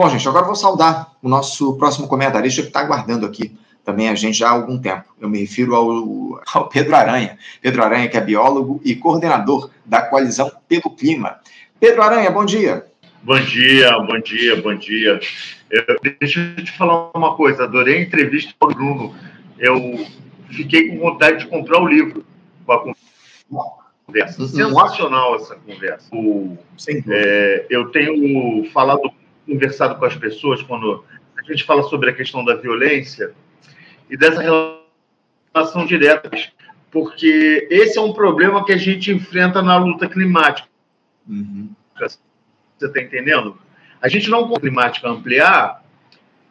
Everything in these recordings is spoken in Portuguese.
Bom, gente, agora vou saudar o nosso próximo comentarista que está aguardando aqui também a gente já há algum tempo. Eu me refiro ao, ao Pedro Aranha. Pedro Aranha, que é biólogo e coordenador da Coalizão pelo Clima. Pedro Aranha, bom dia. Bom dia, bom dia, bom dia. Eu, deixa eu te falar uma coisa. Adorei a entrevista com o Bruno. Eu fiquei com vontade de comprar o livro com a conversa. Uhum. Sensacional essa conversa. O, é, eu tenho falado, conversado com as pessoas quando a gente fala sobre a questão da violência e dessa relação direta, porque esse é um problema que a gente enfrenta na luta climática. Uhum. Você está entendendo? A gente não pode climática ampliar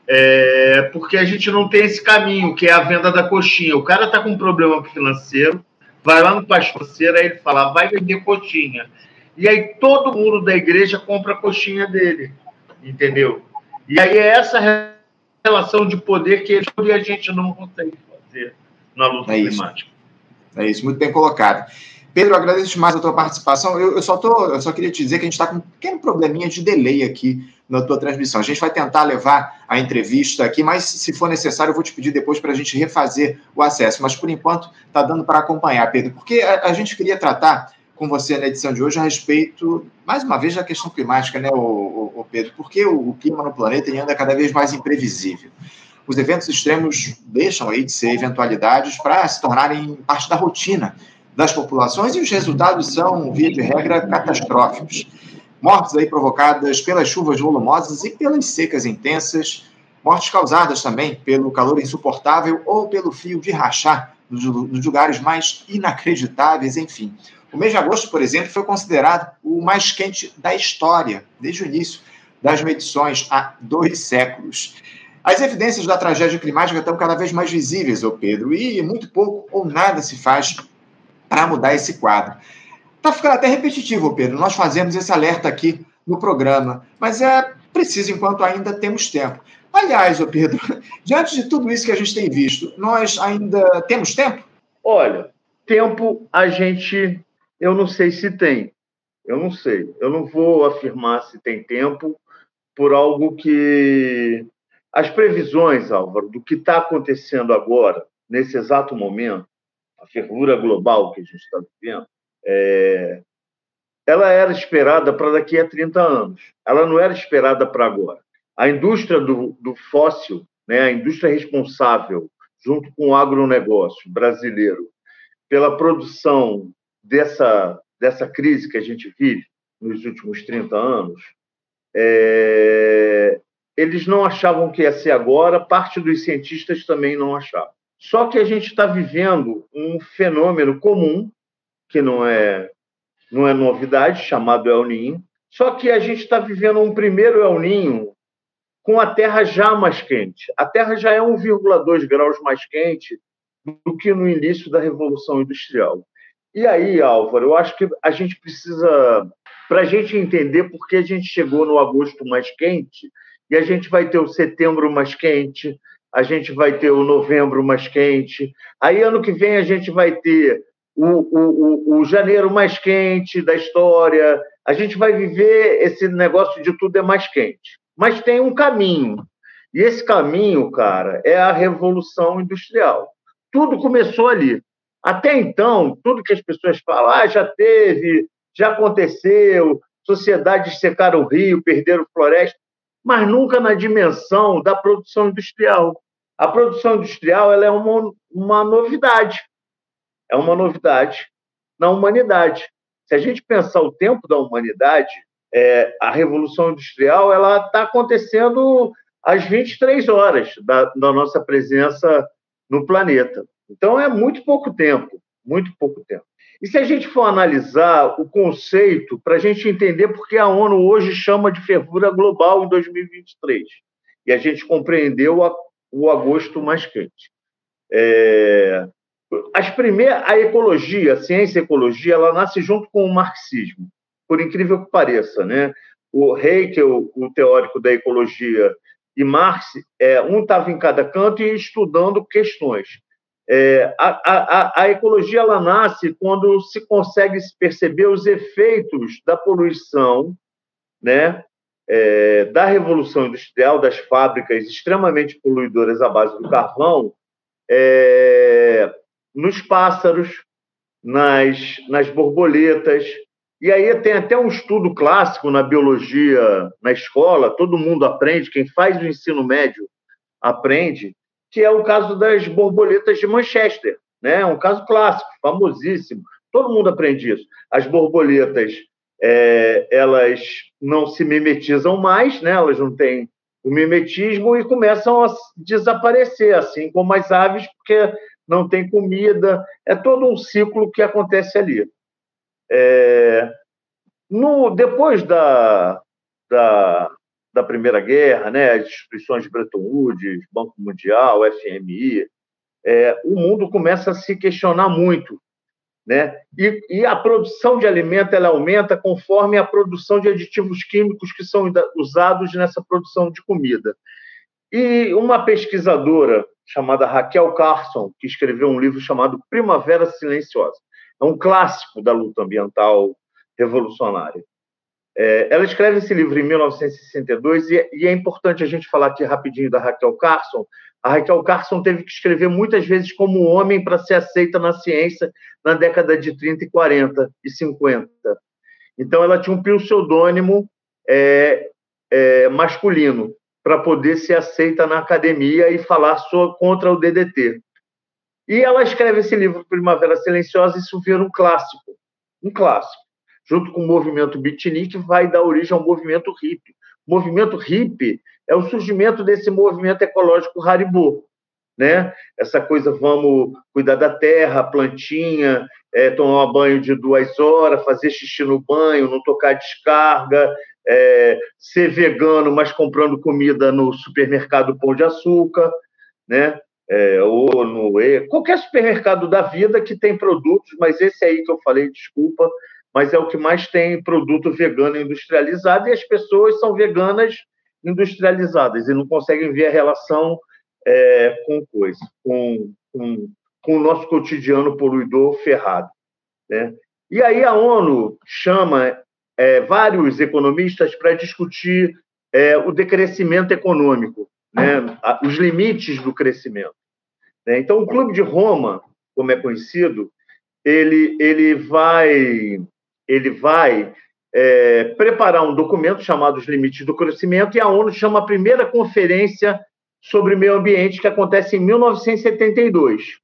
é, porque a gente não tem esse caminho, que é a venda da coxinha. O cara está com um problema financeiro, vai lá no pastorceiro, aí ele fala, vai vender coxinha. E aí todo mundo da igreja compra a coxinha dele, entendeu? E aí é essa relação de poder que a gente não consegue fazer na luta é climática. É isso, muito bem colocado. Pedro, agradeço demais a tua participação. Eu, eu, só tô, eu só queria te dizer que a gente está com um pequeno probleminha de delay aqui na tua transmissão. A gente vai tentar levar a entrevista aqui, mas se for necessário, eu vou te pedir depois para a gente refazer o acesso. Mas por enquanto está dando para acompanhar, Pedro, porque a, a, gente queria tratar com você na edição de hoje a respeito, mais uma vez, da questão climática, né, o, o, Pedro? Porque o, o, clima no planeta anda cada vez mais imprevisível. Os eventos extremos deixam aí de ser eventualidades para se tornarem parte da rotina das populações e os resultados são, via de regra, catastróficos. Mortes aí provocadas pelas chuvas volumosas e pelas secas intensas, mortes causadas também pelo calor insuportável ou pelo frio de rachar nos lugares mais inacreditáveis, enfim. O mês de agosto, por exemplo, foi considerado o mais quente da história, desde o início das medições, há dois séculos. As evidências da tragédia climática estão cada vez mais visíveis, ô Pedro, e muito pouco ou nada se faz para mudar esse quadro. Está ficando até repetitivo, Pedro. Nós fazemos esse alerta aqui no programa, mas é preciso enquanto ainda temos tempo. Aliás, ô Pedro, diante de tudo isso que a gente tem visto, nós ainda temos tempo? Olha, tempo a gente, eu não sei se tem. Eu não sei. Eu não vou afirmar se tem tempo por algo que as previsões, Álvaro, do que está acontecendo agora, nesse exato momento, a fervura global que a gente está vivendo, é, ela era esperada para daqui a 30 anos. Ela não era esperada para agora. A indústria do, do fóssil, né, a indústria responsável, junto com o agronegócio brasileiro, pela produção dessa, dessa crise que a gente vive nos últimos 30 anos, é, eles não achavam que ia ser agora, parte dos cientistas também não achavam. Só que a gente está vivendo um fenômeno comum, que não é, não é novidade, chamado El Ninho, só que a gente está vivendo um primeiro El Ninho com a Terra já mais quente. A Terra já é 1,2 graus mais quente do que no início da Revolução Industrial. E aí, Álvaro, eu acho que a gente precisa, para a gente entender por que a gente chegou no agosto mais quente, e a gente vai ter o setembro mais quente, a gente vai ter o novembro mais quente. Aí, ano que vem, a gente vai ter o, o, o, o janeiro mais quente da história. A gente vai viver esse negócio de tudo é mais quente. Mas tem um caminho. E esse caminho, cara, é a revolução industrial. Tudo começou ali. Até então, tudo que as pessoas falam, ah, já teve, já aconteceu, sociedades secaram o rio, perderam floresta mas nunca na dimensão da produção industrial. A produção industrial ela é uma, uma novidade, é uma novidade na humanidade. Se a gente pensar o tempo da humanidade, é, a revolução industrial ela está acontecendo às 23 horas da, da nossa presença no planeta. Então é muito pouco tempo, muito pouco tempo. E se a gente for analisar o conceito, para a gente entender por que a ONU hoje chama de fervura global em 2023, e a gente compreendeu o agosto mais quente. É, as primeiras, a ecologia, a ciência e a ecologia, ela nasce junto com o marxismo, por incrível que pareça. Né? O Haeckel, o teórico da ecologia, e Marx, é, um estava em cada canto e estudando questões. É, a, a, a, ecologia ela nasce quando se consegue perceber os efeitos da poluição, né, é, da Revolução Industrial, das fábricas extremamente poluidoras à base do carvão, é, nos pássaros, nas, nas borboletas. E aí tem até um estudo clássico na biologia na escola, todo mundo aprende, quem faz o ensino médio aprende, que é o caso das borboletas de Manchester. Né? É um caso clássico, famosíssimo. Todo mundo aprende isso. As borboletas, é, elas não se mimetizam mais, né? elas não têm o mimetismo e começam a desaparecer, assim como as aves, porque não tem comida. É todo um ciclo que acontece ali. É, no, depois da, da, da Primeira Guerra, né, as instituições de Bretton Woods, Banco Mundial, FMI, é, o mundo começa a se questionar muito. Né? E, e, a produção de alimento ela aumenta conforme a produção de aditivos químicos que são usados nessa produção de comida. E uma pesquisadora chamada Raquel Carson, que escreveu um livro chamado Primavera Silenciosa, é um clássico da luta ambiental revolucionária. É, ela escreve esse livro em 1962 e, e, é importante a gente falar aqui rapidinho da Raquel Carson, a Raquel Carson teve que escrever muitas vezes como homem para ser aceita na ciência na década de 30 e 40 e 50. Então, ela tinha um pseudônimo é, é, masculino para poder ser aceita na academia e falar sobre, contra o DDT. E ela escreve esse livro, Primavera Silenciosa, e isso vira um clássico, um clássico. Junto com o movimento beatnik, vai dar origem ao movimento hippie. O movimento hippie é o surgimento desse movimento ecológico Haribo, né? Essa coisa, vamos cuidar da terra, plantinha, é, tomar banho de duas horas, fazer xixi no banho, não tocar descarga, é, ser vegano, mas comprando comida no supermercado Pão de Açúcar, né? É, ou no qualquer supermercado da vida que tem produtos, mas esse aí que eu falei, desculpa, mas é o que mais tem produto vegano industrializado e as pessoas são veganas industrializadas e não conseguem ver a relação é, com coisa, com, com, com, o nosso cotidiano poluidor ferrado. Né? E aí a ONU chama é, vários economistas para discutir é, o decrescimento econômico, né? os limites do crescimento. Né? Então, o Clube de Roma, como é conhecido, ele, ele vai, ele vai é, preparar um documento chamado Os Limites do Crescimento, e a ONU chama a primeira conferência sobre meio ambiente, que acontece em 1972.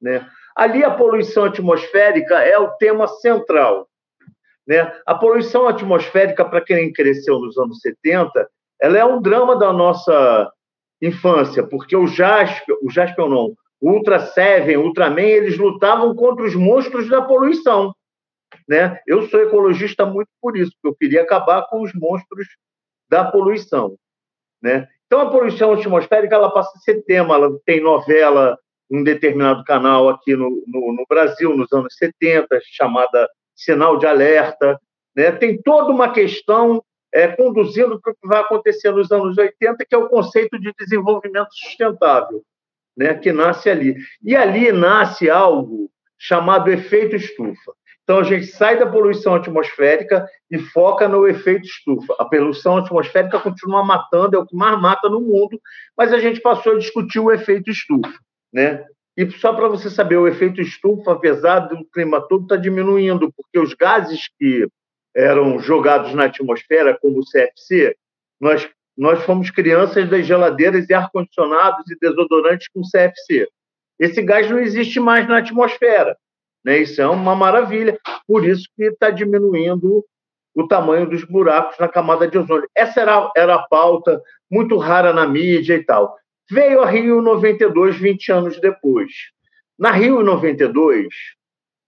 Né? Ali, a poluição atmosférica é o tema central. Né? A poluição atmosférica, para quem cresceu nos anos 70, ela é um drama da nossa infância, porque o Jasper, o Jasper não, Ultra Seven, Ultraman, eles lutavam contra os monstros da poluição. Né? Eu sou ecologista muito por isso, porque eu queria acabar com os monstros da poluição. Né? Então, a poluição atmosférica ela passa a ser tema, ela tem novela um determinado canal aqui no, no, no Brasil, nos anos 70, chamada Sinal de Alerta. Né? Tem toda uma questão é, conduzindo para o que vai acontecer nos anos 80, que é o conceito de desenvolvimento sustentável, né? que nasce ali. E ali nasce algo chamado efeito estufa. Então, a gente sai da poluição atmosférica e foca no efeito estufa. A poluição atmosférica continua matando, é o que mais mata no mundo, mas a gente passou a discutir o efeito estufa. Né? E só para você saber, o efeito estufa, apesar do clima todo, está diminuindo, porque os gases que eram jogados na atmosfera, como o CFC, nós, nós fomos crianças das geladeiras e ar-condicionados e desodorantes com CFC. Esse gás não existe mais na atmosfera. Né? Isso é uma maravilha. Por isso que está diminuindo o tamanho dos buracos na camada de ozônio. Essa era, era a pauta muito rara na mídia e tal. Veio a Rio 92, 20 anos depois. Na Rio 92,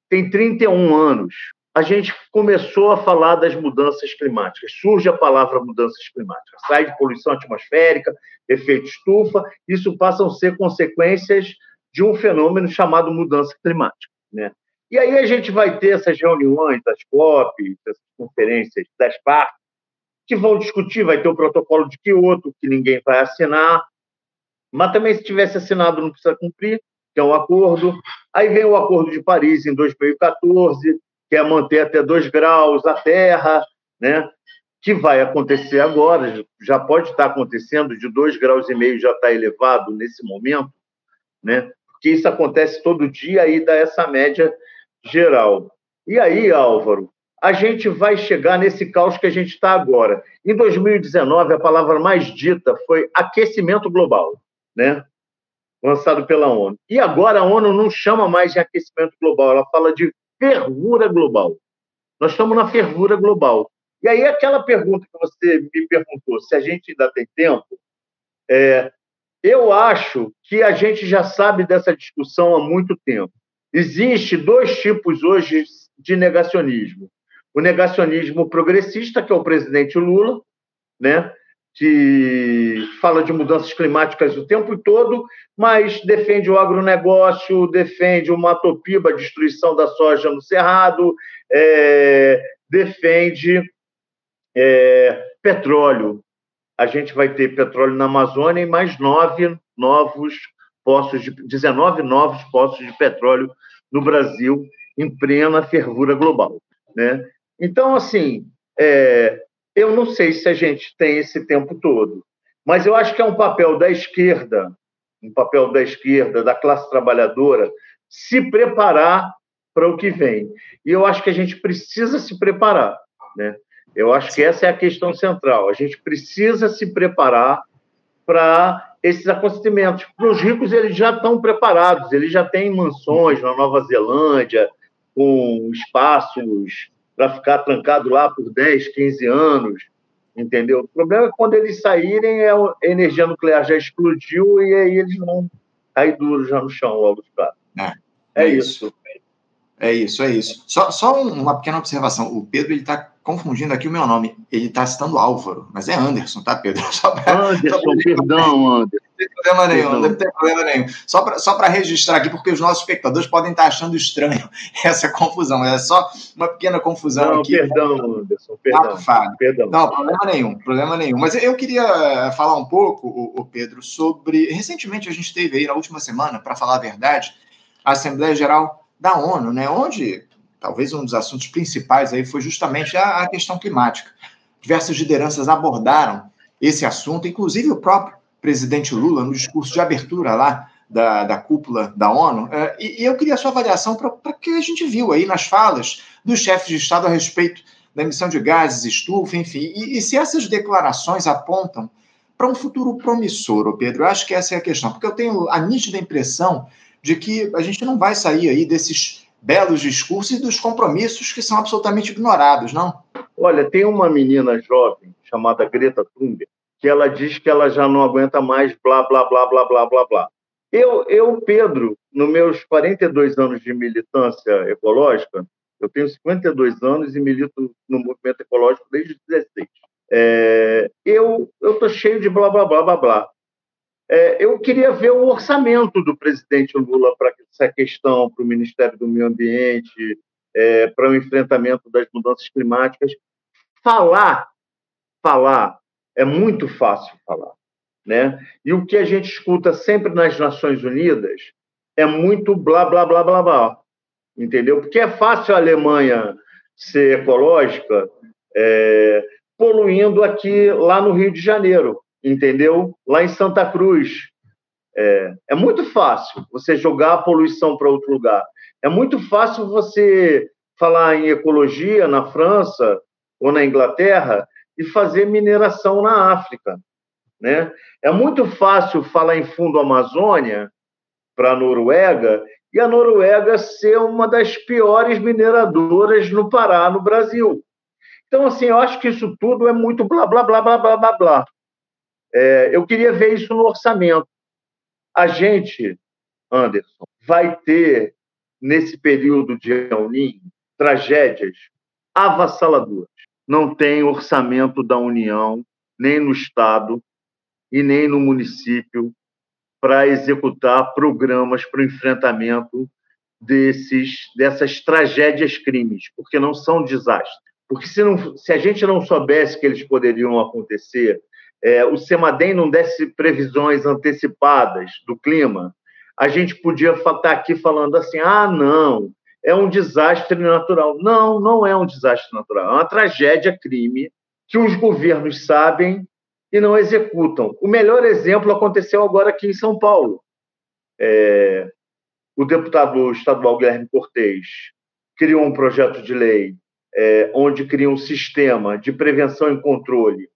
tem 31 anos, a gente começou a falar das mudanças climáticas. Surge a palavra mudanças climáticas. Sai de poluição atmosférica, efeito estufa, isso passam a ser consequências de um fenômeno chamado mudança climática. Né? E aí a gente vai ter essas reuniões das COP, essas conferências das partes, que vão discutir, vai ter o protocolo de Kyoto, que ninguém vai assinar, mas também se tivesse assinado não precisa cumprir, que é um acordo. Aí vem o Acordo de Paris em 2014, que é manter até 2 graus a Terra, né? que vai acontecer agora, já pode estar acontecendo, de 2,5 graus e meio já está elevado nesse momento, né? porque isso acontece todo dia e dá essa média geral. E aí, Álvaro, a gente vai chegar nesse caos que a gente está agora. Em 2019, a palavra mais dita foi aquecimento global, né? lançado pela ONU. E agora a ONU não chama mais de aquecimento global, ela fala de fervura global. Nós estamos na fervura global. E aí, aquela pergunta que você me perguntou, se a gente ainda tem tempo, é, eu acho que a gente já sabe dessa discussão há muito tempo. Existe dois tipos hoje de negacionismo. O negacionismo progressista, que é o presidente Lula, né, que fala de mudanças climáticas o tempo todo, mas defende o agronegócio, defende o matopiba, a destruição da soja no Cerrado, é, defende é, petróleo. A gente vai ter petróleo na Amazônia e mais nove novos poços de 19 novos poços de petróleo no Brasil em plena fervura global, né? Então, assim, é, eu não sei se a gente tem esse tempo todo, mas eu acho que é um papel da esquerda, um papel da esquerda, da classe trabalhadora, se preparar para o que vem. E eu acho que a gente precisa se preparar, né? Eu acho que essa é a questão central. A gente precisa se preparar para esses acontecimentos. Para os ricos, eles já estão preparados, eles já têm mansões na Nova Zelândia, com espaços para ficar trancado lá por 10, 15 anos, entendeu? O problema é que quando eles saírem, é a energia nuclear já explodiu e aí eles vão cair duro já no chão logo de cara. É, é, é isso. isso. É isso, é isso. Só, só uma pequena observação. O Pedro ele está confundindo aqui o meu nome. Ele está citando Álvaro, mas é Anderson, tá, Pedro? Pra, Anderson, pra... perdão, Anderson. Não tem problema nenhum, não tem problema nenhum. Só para só registrar aqui, porque os nossos espectadores podem estar achando estranho essa confusão, é só uma pequena confusão não, aqui. Perdão, Anderson, perdão. Ah, perdão. Não, problema nenhum, problema nenhum. Mas eu queria eh, falar um pouco, o, o Pedro, sobre. Recentemente a gente teve aí na última semana, para falar a verdade, a Assembleia Geral da ONU, né? Onde talvez um dos assuntos principais aí foi justamente a, a questão climática. Diversas lideranças abordaram esse assunto, inclusive o próprio presidente Lula, no discurso de abertura lá da, da cúpula da ONU. É, e, e, eu queria a sua avaliação para que a gente viu aí nas falas dos chefes de Estado a respeito da emissão de gases, estufa, enfim. E, e se essas declarações apontam para um futuro promissor, Pedro? Eu acho que essa é a questão, porque eu tenho a nítida impressão de que a gente não vai sair aí desses belos discursos e dos compromissos que são absolutamente ignorados, não? Olha, tem uma menina jovem chamada Greta Thunberg que ela diz que ela já não aguenta mais blá, blá, blá, blá, blá, blá, blá. Eu, eu Pedro, nos meus 42 anos de militância ecológica, eu tenho 52 anos e milito no movimento ecológico desde os 16. É, eu estou cheio de blá, blá, blá, blá, blá. É, eu queria ver o orçamento do presidente Lula para essa questão, para o Ministério do Meio Ambiente, é, para o enfrentamento das mudanças climáticas. Falar, falar, é muito fácil falar. Né? E o que a gente escuta sempre nas Nações Unidas é muito blá, blá, blá, blá, blá. Entendeu? Porque é fácil a Alemanha ser ecológica é, poluindo aqui, lá no Rio de Janeiro entendeu? Lá em Santa Cruz. É, é muito fácil você jogar a poluição para outro lugar. É muito fácil você falar em ecologia na França ou na Inglaterra e fazer mineração na África. Né? É muito fácil falar em fundo Amazônia para a Noruega e a Noruega ser uma das piores mineradoras no Pará, no Brasil. Então, assim, eu acho que isso tudo é muito blá, blá, blá, blá, blá, blá, blá. É, eu queria ver isso no orçamento. A gente, Anderson, vai ter, nesse período de El Niño, tragédias avassaladoras. Não tem orçamento da União, nem no Estado e nem no município para executar programas para o enfrentamento desses, dessas tragédias crimes, porque não são desastres. Porque se, não, se a gente não soubesse que eles poderiam acontecer, é, o Semadem não desse previsões antecipadas do clima, a gente podia estar tá aqui falando assim: ah, não, é um desastre natural. Não, não é um desastre natural, é uma tragédia crime que os governos sabem e não executam. O melhor exemplo aconteceu agora aqui em São Paulo. É, o deputado estadual Guilherme Cortes criou um projeto de lei é, onde cria um sistema de prevenção e controle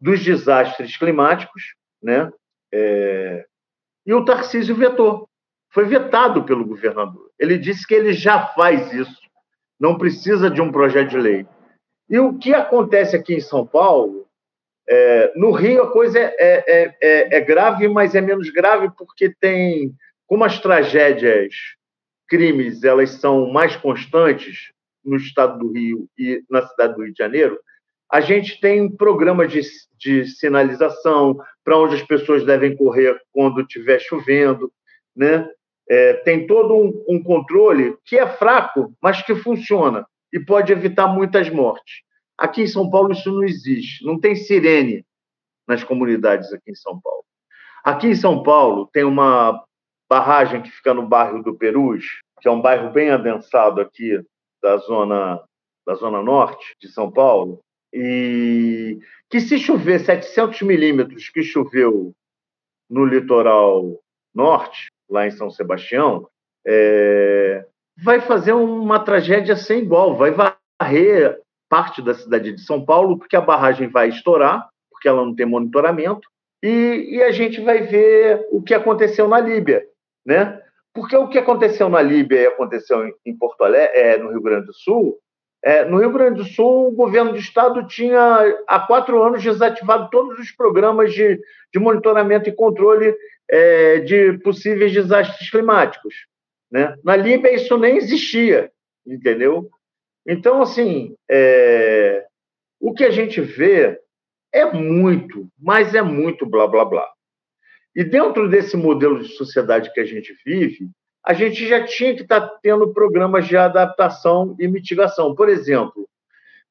dos desastres climáticos, né? É, e o Tarcísio vetou. Foi vetado pelo governador. Ele disse que ele já faz isso, não precisa de um projeto de lei. E o que acontece aqui em São Paulo, é, no Rio a coisa é, é, é, é grave, mas é menos grave porque tem, como as tragédias, crimes, elas são mais constantes no estado do Rio e na cidade do Rio de Janeiro, a gente tem programas de, de sinalização para onde as pessoas devem correr quando estiver chovendo, né? É, tem todo um, um, controle que é fraco, mas que funciona e pode evitar muitas mortes. Aqui em São Paulo isso não existe, não tem sirene nas comunidades aqui em São Paulo. Aqui em São Paulo tem uma barragem que fica no bairro do Perus, que é um bairro bem adensado aqui da zona da zona norte de São Paulo, e que se chover 700 milímetros que choveu no litoral norte, lá em São Sebastião, é, vai fazer uma tragédia sem igual, vai varrer parte da cidade de São Paulo, porque a barragem vai estourar, porque ela não tem monitoramento, e, e a gente vai ver o que aconteceu na Líbia, né? Porque o que aconteceu na Líbia e aconteceu em Porto Alegre, é, no Rio Grande do Sul, é, no Rio Grande do Sul, o governo do estado tinha, há quatro anos, desativado todos os programas de, de monitoramento e controle é, de possíveis desastres climáticos. Né? Na Líbia, isso nem existia, entendeu? Então, assim, é, o que a gente vê é muito, mas é muito blá, blá, blá. E dentro desse modelo de sociedade que a gente vive, a gente já tinha que estar tá tendo programas de adaptação e mitigação. Por exemplo,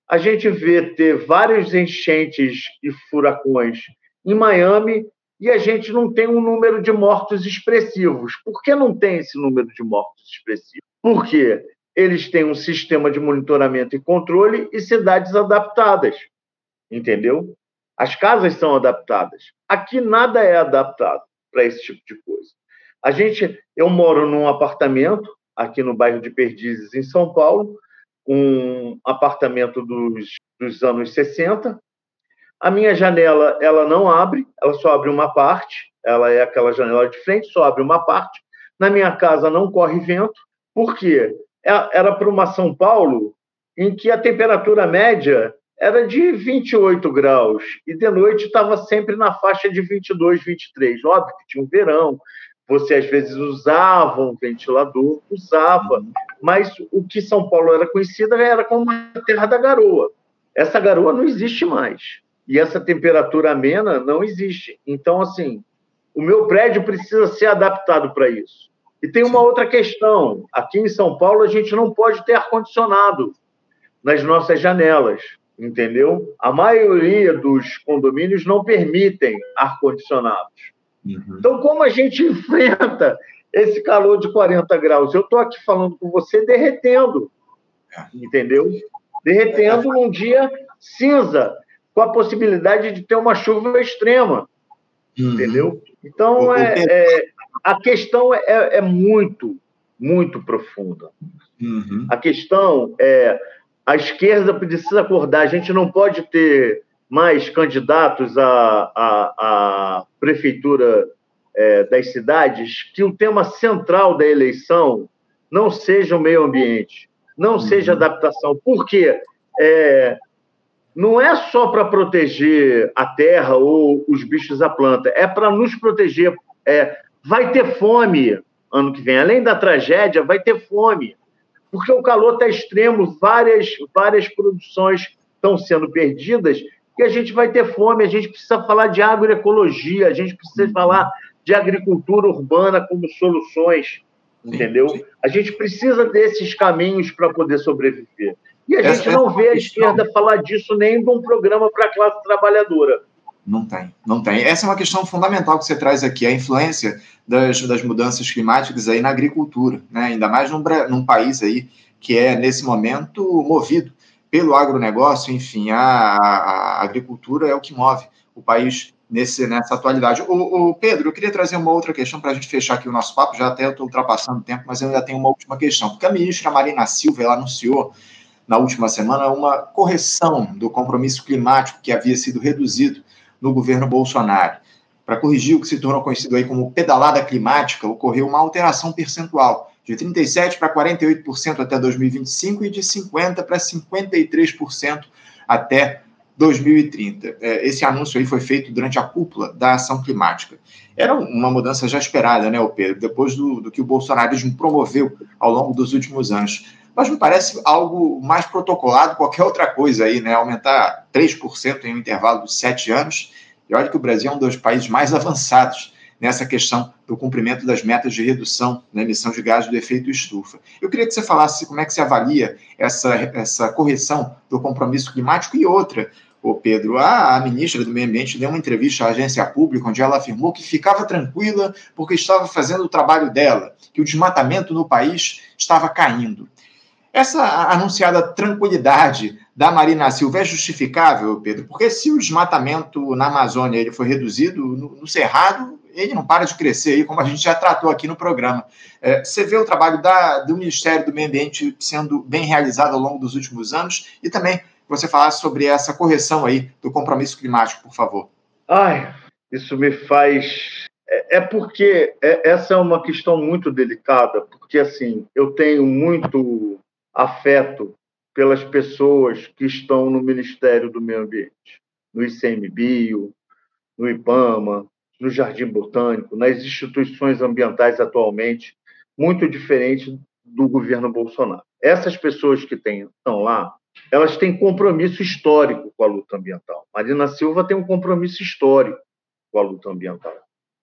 a gente vê ter vários enchentes e furacões em Miami e a gente não tem um número de mortos expressivos. Por que não tem esse número de mortos expressivos? Porque eles têm um sistema de monitoramento e controle e cidades adaptadas. Entendeu? As casas são adaptadas. Aqui nada é adaptado para esse tipo de coisa. A gente, eu moro num apartamento aqui no bairro de Perdizes, em São Paulo, um apartamento dos, dos anos 60. A minha janela, ela não abre, ela só abre uma parte, ela é aquela janela de frente, só abre uma parte. Na minha casa não corre vento, por quê? É, era para uma São Paulo em que a temperatura média era de 28 graus e de noite estava sempre na faixa de 22, 23. Óbvio que tinha um verão, você às vezes usava um ventilador, usava, mas o que São Paulo era conhecida era como a terra da garoa. Essa garoa não existe mais. E essa temperatura amena não existe. Então, assim, o meu prédio precisa ser adaptado para isso. E tem uma outra questão. Aqui em São Paulo, a gente não pode ter ar-condicionado nas nossas janelas, entendeu? A maioria dos condomínios não permitem ar-condicionados. Uhum. Então, como a gente enfrenta esse calor de 40 graus? Eu estou aqui falando com você derretendo, é. entendeu? Derretendo num dia cinza, com a possibilidade de ter uma chuva extrema, uhum. entendeu? Então, é, é, a questão é, é, muito, muito profunda. Uhum. A questão é a esquerda precisa acordar. A gente não pode ter mais candidatos à, à, à prefeitura é, das cidades, que o tema central da eleição não seja o meio ambiente, não uhum. seja adaptação. Por quê? É, não é só para proteger a terra ou os bichos da planta, é para nos proteger. É, vai ter fome ano que vem, além da tragédia, vai ter fome, porque o calor está extremo, várias, várias produções estão sendo perdidas que a gente vai ter fome, a gente precisa falar de agroecologia, a gente precisa falar de agricultura urbana como soluções, entendeu? A gente precisa desses caminhos para poder sobreviver. E a Essa gente não vê a esquerda falar disso nem de um programa para a classe trabalhadora. Não tem, não tem. Essa é uma questão fundamental que você traz aqui, a influência das, das mudanças climáticas aí na agricultura, né? ainda mais num, num país aí que é, nesse momento, movido pelo agronegócio, enfim, a, a, agricultura é o que move o país nesse, nessa atualidade. O, o Pedro, eu queria trazer uma outra questão para a gente fechar aqui o nosso papo, já até estou ultrapassando o tempo, mas eu ainda tenho uma última questão, porque a ministra Marina Silva ela anunciou na última semana uma correção do compromisso climático que havia sido reduzido no governo Bolsonaro. Para corrigir o que se tornou conhecido aí como pedalada climática, ocorreu uma alteração percentual de 37% para 48% até 2025 e de 50% para 53% até 2030. É, esse anúncio aí foi feito durante a cúpula da ação climática. Era uma mudança já esperada, né, Pedro, depois do, do que o bolsonarismo promoveu ao longo dos últimos anos. Mas me parece algo mais protocolado qualquer outra coisa aí, né? Aumentar 3% em um intervalo de sete anos. E olha que o Brasil é um dos países mais avançados nessa questão do cumprimento das metas de redução na emissão de gases do efeito estufa. Eu queria que você falasse como é que você avalia essa, essa correção do compromisso climático e outra, o Pedro, a, a, ministra do Meio Ambiente deu uma entrevista à agência pública onde ela afirmou que ficava tranquila porque estava fazendo o trabalho dela, que o desmatamento no país estava caindo. Essa anunciada tranquilidade da Marina Silva é justificável, Pedro? Porque se o desmatamento na Amazônia ele foi reduzido, no, Cerrado ele não para de crescer, como a gente já tratou aqui no programa. É, você vê o trabalho da, do Ministério do Meio Ambiente sendo bem realizado ao longo dos últimos anos e também você falasse sobre essa correção aí do compromisso climático, por favor. Ai, isso me faz. É, é porque é, essa é uma questão muito delicada, porque assim eu tenho muito afeto pelas pessoas que estão no Ministério do Meio Ambiente, no ICMBio, no IBAMA, no Jardim Botânico, nas instituições ambientais atualmente, muito diferente do governo Bolsonaro. Essas pessoas que tem, estão lá, elas têm compromisso histórico com a luta ambiental. Marina Silva tem um compromisso histórico com a luta ambiental,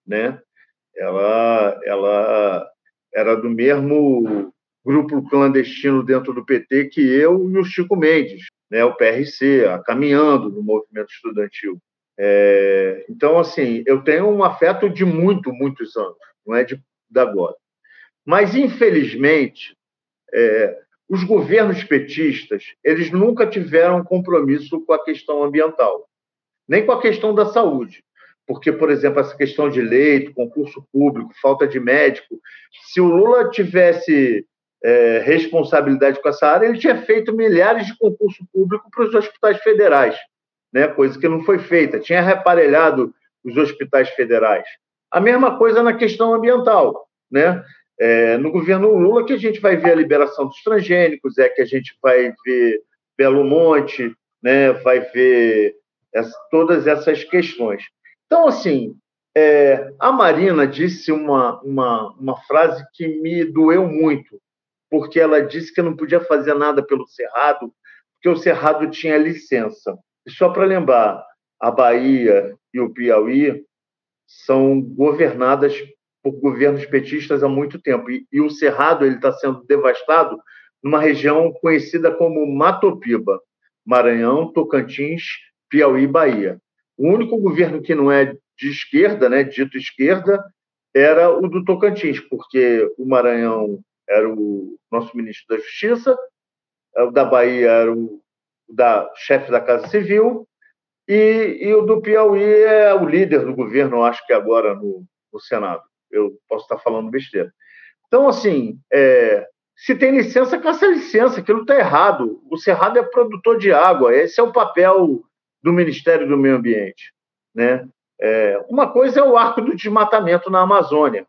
né? Ela, ela era do mesmo grupo clandestino dentro do PT que eu e o Chico Mendes, né? O PRC, a caminhando no movimento estudantil. É, então, assim, eu tenho um afeto de muito, muitos anos, não é de, de agora. Mas, infelizmente, é, os governos petistas, eles nunca tiveram compromisso com a questão ambiental, nem com a questão da saúde. Porque, por exemplo, essa questão de leito, concurso público, falta de médico, se o Lula tivesse é, responsabilidade com essa área, ele tinha feito milhares de concurso público para os hospitais federais, né? coisa que não foi feita. Tinha reparelhado os hospitais federais. A mesma coisa na questão ambiental. Né? É, no governo Lula que a gente vai ver a liberação dos transgênicos, é que a gente vai ver Belo Monte, né, vai ver essa, todas essas questões. Então, assim, é, a Marina disse uma, uma, uma frase que me doeu muito, porque ela disse que não podia fazer nada pelo Cerrado, porque o Cerrado tinha licença. E só para lembrar, a Bahia e o Piauí são governadas por governos petistas há muito tempo. E, e o Cerrado está sendo devastado numa região conhecida como Matopiba, Maranhão, Tocantins, Piauí, Bahia. O único governo que não é de esquerda, né, dito esquerda, era o do Tocantins, porque o Maranhão era o nosso ministro da Justiça, o da Bahia era o da chefe da Casa Civil e, e, o do Piauí é o líder do governo, acho que agora no, no Senado eu posso estar falando besteira. Então, assim, é, se tem licença, caça licença, aquilo está errado. O Cerrado é produtor de água, esse é o papel do Ministério do Meio Ambiente. Né? É, uma coisa é o arco do desmatamento na Amazônia,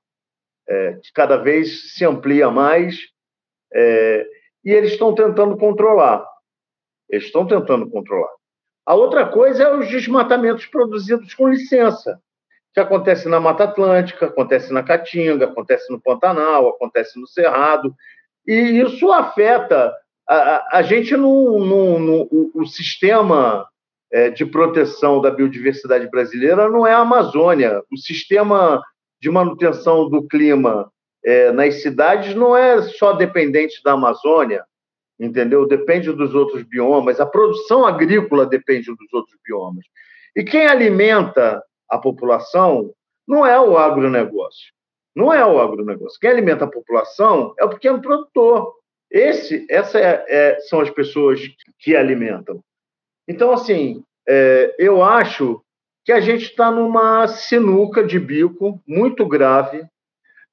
é, que cada vez se amplia mais, é, e eles estão tentando controlar. Eles estão tentando controlar. A outra coisa é os desmatamentos produzidos com licença que acontece na Mata Atlântica, acontece na Caatinga, acontece no Pantanal, acontece no Cerrado, e isso afeta a, a gente no, no, no o, o, sistema é, de proteção da biodiversidade brasileira não é a Amazônia, o sistema de manutenção do clima é, nas cidades não é só dependente da Amazônia, entendeu? Depende dos outros biomas, a produção agrícola depende dos outros biomas. E quem alimenta a população não é o agronegócio. Não é o agronegócio. Quem alimenta a população é o pequeno produtor. Esse, essa é, é, são as pessoas que alimentam. Então, assim, é, eu acho que a gente está numa sinuca de bico muito grave,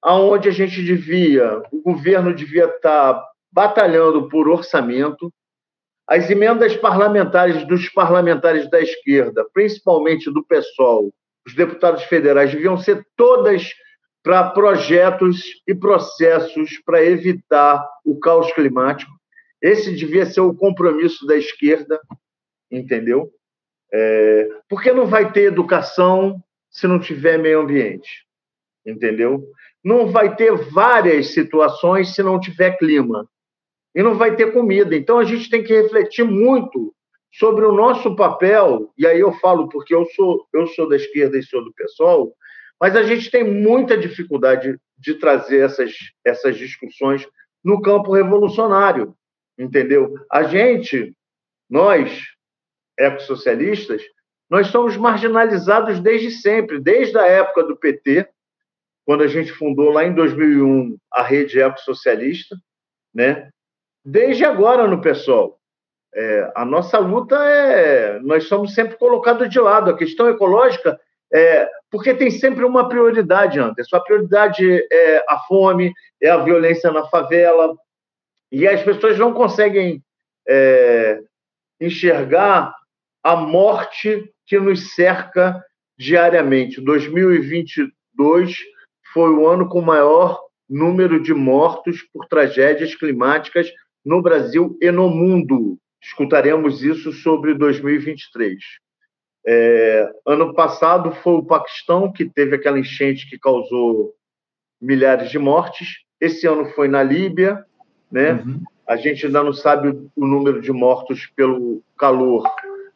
aonde a gente devia, o governo devia estar tá batalhando por orçamento, as emendas parlamentares dos parlamentares da esquerda, principalmente do PSOL, os deputados federais, deviam ser todas para projetos e processos para evitar o caos climático. Esse devia ser o compromisso da esquerda, entendeu? É, porque não vai ter educação se não tiver meio ambiente, entendeu? Não vai ter várias situações se não tiver clima. E não vai ter comida. Então a gente tem que refletir muito sobre o nosso papel, e aí eu falo porque eu sou, eu sou da esquerda e sou do PSOL, mas a gente tem muita dificuldade de trazer essas, essas discussões no campo revolucionário, entendeu? A gente, nós, ecossocialistas, nós somos marginalizados desde sempre, desde a época do PT, quando a gente fundou lá em 2001 a rede ecossocialista, né? Desde agora no PSOL. É, a nossa luta é. Nós somos sempre colocados de lado. A questão ecológica é. Porque tem sempre uma prioridade, Anderson. A prioridade é a fome, é a violência na favela. E as pessoas não conseguem é, enxergar a morte que nos cerca diariamente. 2022 foi o ano com maior número de mortos por tragédias climáticas no Brasil e no mundo. Escutaremos isso sobre 2023. É, ano passado foi o Paquistão que teve aquela enchente que causou milhares de mortes. Esse ano foi na Líbia, né? Uhum. A gente ainda não sabe o número de mortos pelo calor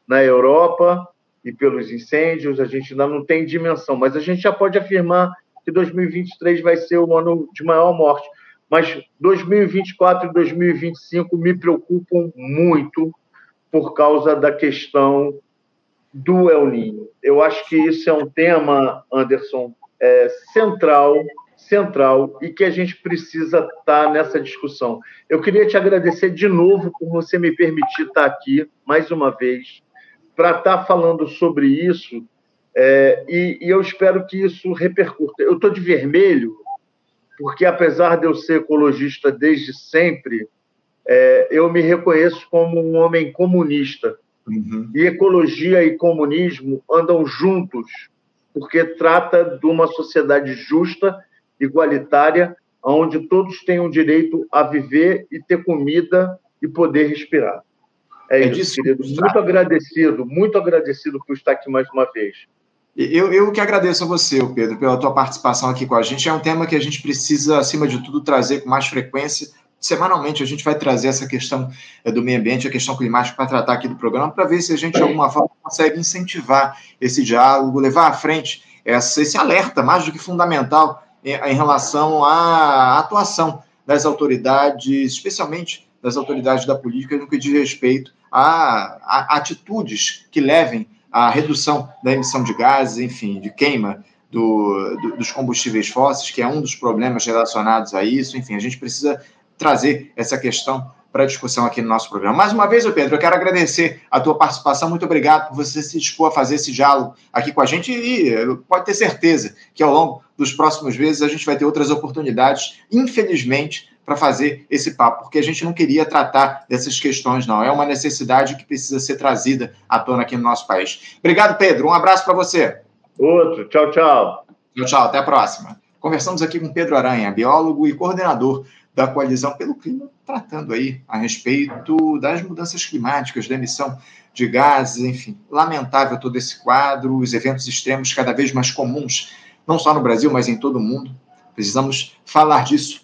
na Europa e pelos incêndios, a gente ainda não tem dimensão, mas a gente já pode afirmar que 2023 vai ser o ano de maior morte. Mas 2024 e 2025 me preocupam muito por causa da questão do El Ninho. Eu acho que isso é um tema, Anderson, é, central, central e que a gente precisa estar nessa discussão. Eu queria te agradecer de novo por você me permitir estar aqui mais uma vez para estar tá falando sobre isso é, e, e, eu espero que isso repercuta. Eu estou de vermelho porque, apesar de eu ser ecologista desde sempre, é, eu me reconheço como um homem comunista. Uhum. E ecologia e comunismo andam juntos, porque trata de uma sociedade justa, igualitária, onde todos tenham direito a viver e ter comida e poder respirar. É, é isso, querido. Muito agradecido, muito agradecido por estar aqui mais uma vez. Eu, eu que agradeço a você, Pedro, pela tua participação aqui com a gente. É um tema que a gente precisa, acima de tudo, trazer com mais frequência. Semanalmente a gente vai trazer essa questão é, do meio ambiente, a questão climática, para tratar aqui do programa, para ver se a gente, de alguma forma, consegue incentivar esse diálogo, levar à frente essa, esse alerta, mais do que fundamental, em, em relação à atuação das autoridades, especialmente das autoridades da política no que diz respeito a, a atitudes que levem à redução da emissão de gases, enfim, de queima do, do, dos combustíveis fósseis, que é um dos problemas relacionados a isso. Enfim, a gente precisa trazer essa questão para discussão aqui no nosso programa. Mais uma vez, Pedro, eu quero agradecer a tua participação. Muito obrigado por você se dispor a fazer esse diálogo aqui com a gente e pode ter certeza que ao longo dos próximos meses a gente vai ter outras oportunidades, infelizmente, para fazer esse papo, porque a gente não queria tratar dessas questões, não. É uma necessidade que precisa ser trazida à tona aqui no nosso país. Obrigado, Pedro. Um abraço para você. Outro. Tchau, tchau. Tchau, tchau. Até a próxima. Conversamos aqui com Pedro Aranha, biólogo e coordenador da Coalizão pelo Clima, tratando aí a respeito das mudanças climáticas, da emissão de gases, enfim. Lamentável todo esse quadro, os eventos extremos cada vez mais comuns, não só no Brasil, mas em todo o mundo. Precisamos falar disso